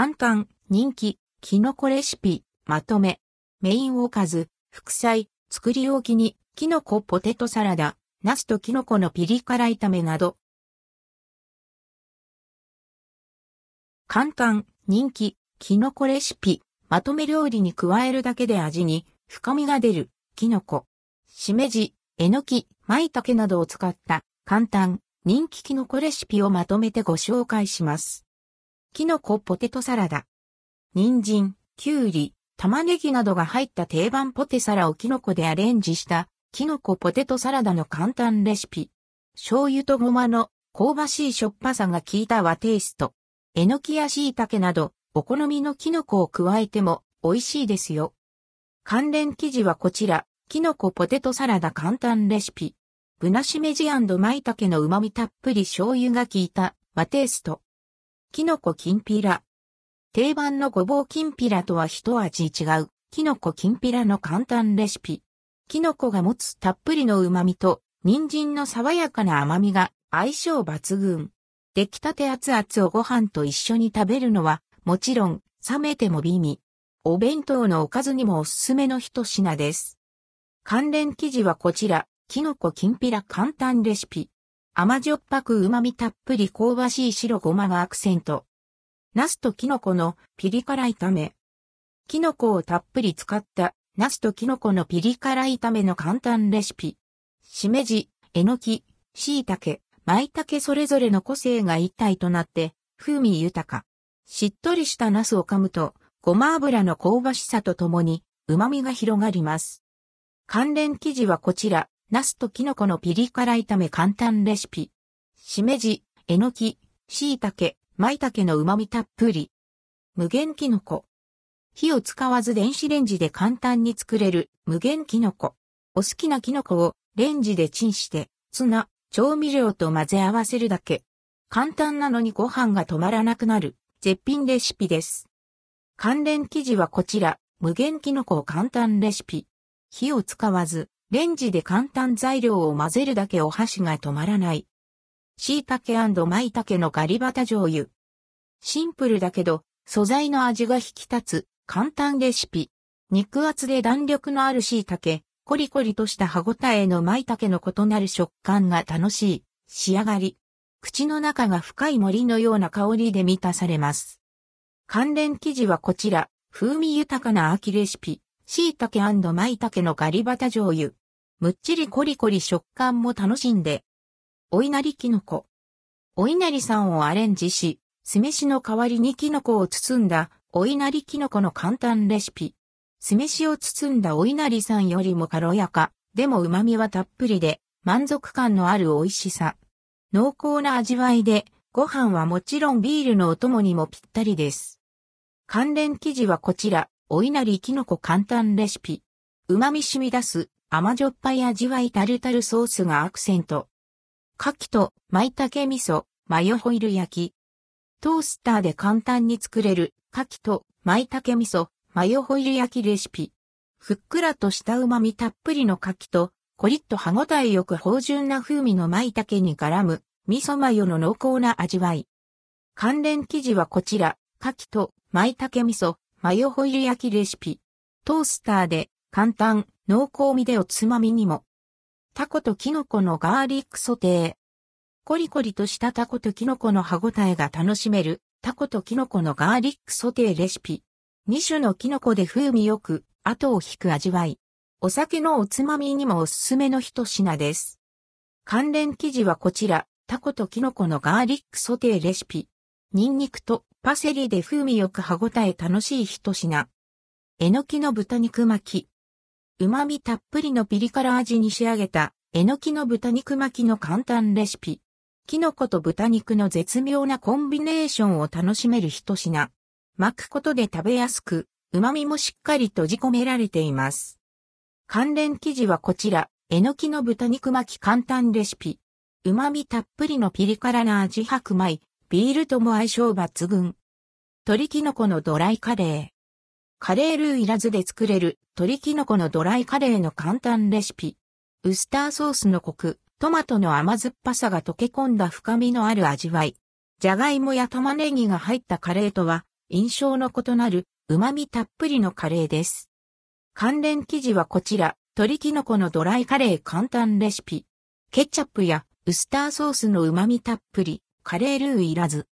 簡単、人気、キノコレシピ、まとめ。メインおかず、副菜、作り置きに、キノコポテトサラダ、ナスとキノコのピリ辛炒めなど。簡単、人気、キノコレシピ、まとめ料理に加えるだけで味に深みが出る、キノコ。しめじ、えのき、舞茸などを使った簡単、人気キノコレシピをまとめてご紹介します。キノコポテトサラダ。人参、きゅうり、玉ねぎなどが入った定番ポテサラをキノコでアレンジしたキノコポテトサラダの簡単レシピ。醤油とごまの香ばしいしょっぱさが効いた和テイスト。えのきや椎茸などお好みのキノコを加えても美味しいですよ。関連記事はこちら、キノコポテトサラダ簡単レシピ。ブナシメジ舞茸の旨味たっぷり醤油が効いた和テイスト。キノコきんぴら。定番のごぼうきんぴらとは一味違う、キノコきんぴらの簡単レシピ。キノコが持つたっぷりの旨味と、人参の爽やかな甘みが相性抜群。出来たて熱々をご飯と一緒に食べるのは、もちろん、冷めても美味。お弁当のおかずにもおすすめの一品です。関連記事はこちら、キノコきんぴら簡単レシピ。甘じょっぱく旨味たっぷり香ばしい白ごまがアクセント。ナスとキノコのピリ辛炒め。キノコをたっぷり使ったナスとキノコのピリ辛炒めの簡単レシピ。しめじ、えのき、椎茸、舞茸それぞれの個性が一体となって風味豊か。しっとりしたナスを噛むとごま油の香ばしさとともに旨味が広がります。関連記事はこちら。ナスとキノコのピリ辛炒め簡単レシピ。しめじ、えのき、椎茸、舞茸の旨味たっぷり。無限キノコ。火を使わず電子レンジで簡単に作れる無限キノコ。お好きなキノコをレンジでチンして、ツナ、調味料と混ぜ合わせるだけ。簡単なのにご飯が止まらなくなる絶品レシピです。関連記事はこちら、無限キノコ簡単レシピ。火を使わずレンジで簡単材料を混ぜるだけお箸が止まらない。椎茸舞茸のガリバタ醤油。シンプルだけど、素材の味が引き立つ、簡単レシピ。肉厚で弾力のある椎茸、コリコリとした歯ごたえの舞茸の異なる食感が楽しい、仕上がり。口の中が深い森のような香りで満たされます。関連記事はこちら、風味豊かな秋レシピ。椎茸舞茸のガリバタ醤油。むっちりコリコリ食感も楽しんで。お稲荷キノコ。お稲荷さんをアレンジし、酢飯の代わりにキノコを包んだお稲荷キノコの簡単レシピ。酢飯を包んだお稲荷さんよりも軽やか、でも旨味はたっぷりで、満足感のある美味しさ。濃厚な味わいで、ご飯はもちろんビールのお供にもぴったりです。関連記事はこちら。お稲荷きのこ簡単レシピ。旨味染み出す甘じょっぱい味わいタルタルソースがアクセント。牡蠣と舞茸味噌、マヨホイル焼き。トースターで簡単に作れる牡蠣と舞茸味噌、マヨホイル焼きレシピ。ふっくらとした旨味たっぷりの牡蠣とコリッと歯ごたえよく芳醇な風味の舞茸に絡む味噌マヨの濃厚な味わい。関連記事はこちら、牡蠣と舞茸味噌、マヨホイル焼きレシピ。トースターで簡単、濃厚味でおつまみにも。タコとキノコのガーリックソテー。コリコリとしたタコとキノコの歯ごたえが楽しめるタコとキノコのガーリックソテーレシピ。2種のキノコで風味よく後を引く味わい。お酒のおつまみにもおすすめの一品です。関連記事はこちら、タコとキノコのガーリックソテーレシピ。ニンニクとパセリで風味よく歯ごたえ楽しい一品。えのきの豚肉巻き。旨味たっぷりのピリ辛味に仕上げた、えのきの豚肉巻きの簡単レシピ。キノコと豚肉の絶妙なコンビネーションを楽しめる一品。巻くことで食べやすく、旨味もしっかり閉じ込められています。関連記事はこちら、えのきの豚肉巻き簡単レシピ。旨味たっぷりのピリ辛な味白米、ビールとも相性抜群。鶏キノコのドライカレー。カレールーいらずで作れる鶏キノコのドライカレーの簡単レシピ。ウスターソースのコク、トマトの甘酸っぱさが溶け込んだ深みのある味わい。じゃがいもや玉ねぎが入ったカレーとは印象の異なる旨味たっぷりのカレーです。関連記事はこちら、鶏キノコのドライカレー簡単レシピ。ケチャップやウスターソースの旨味たっぷり、カレールーいらず。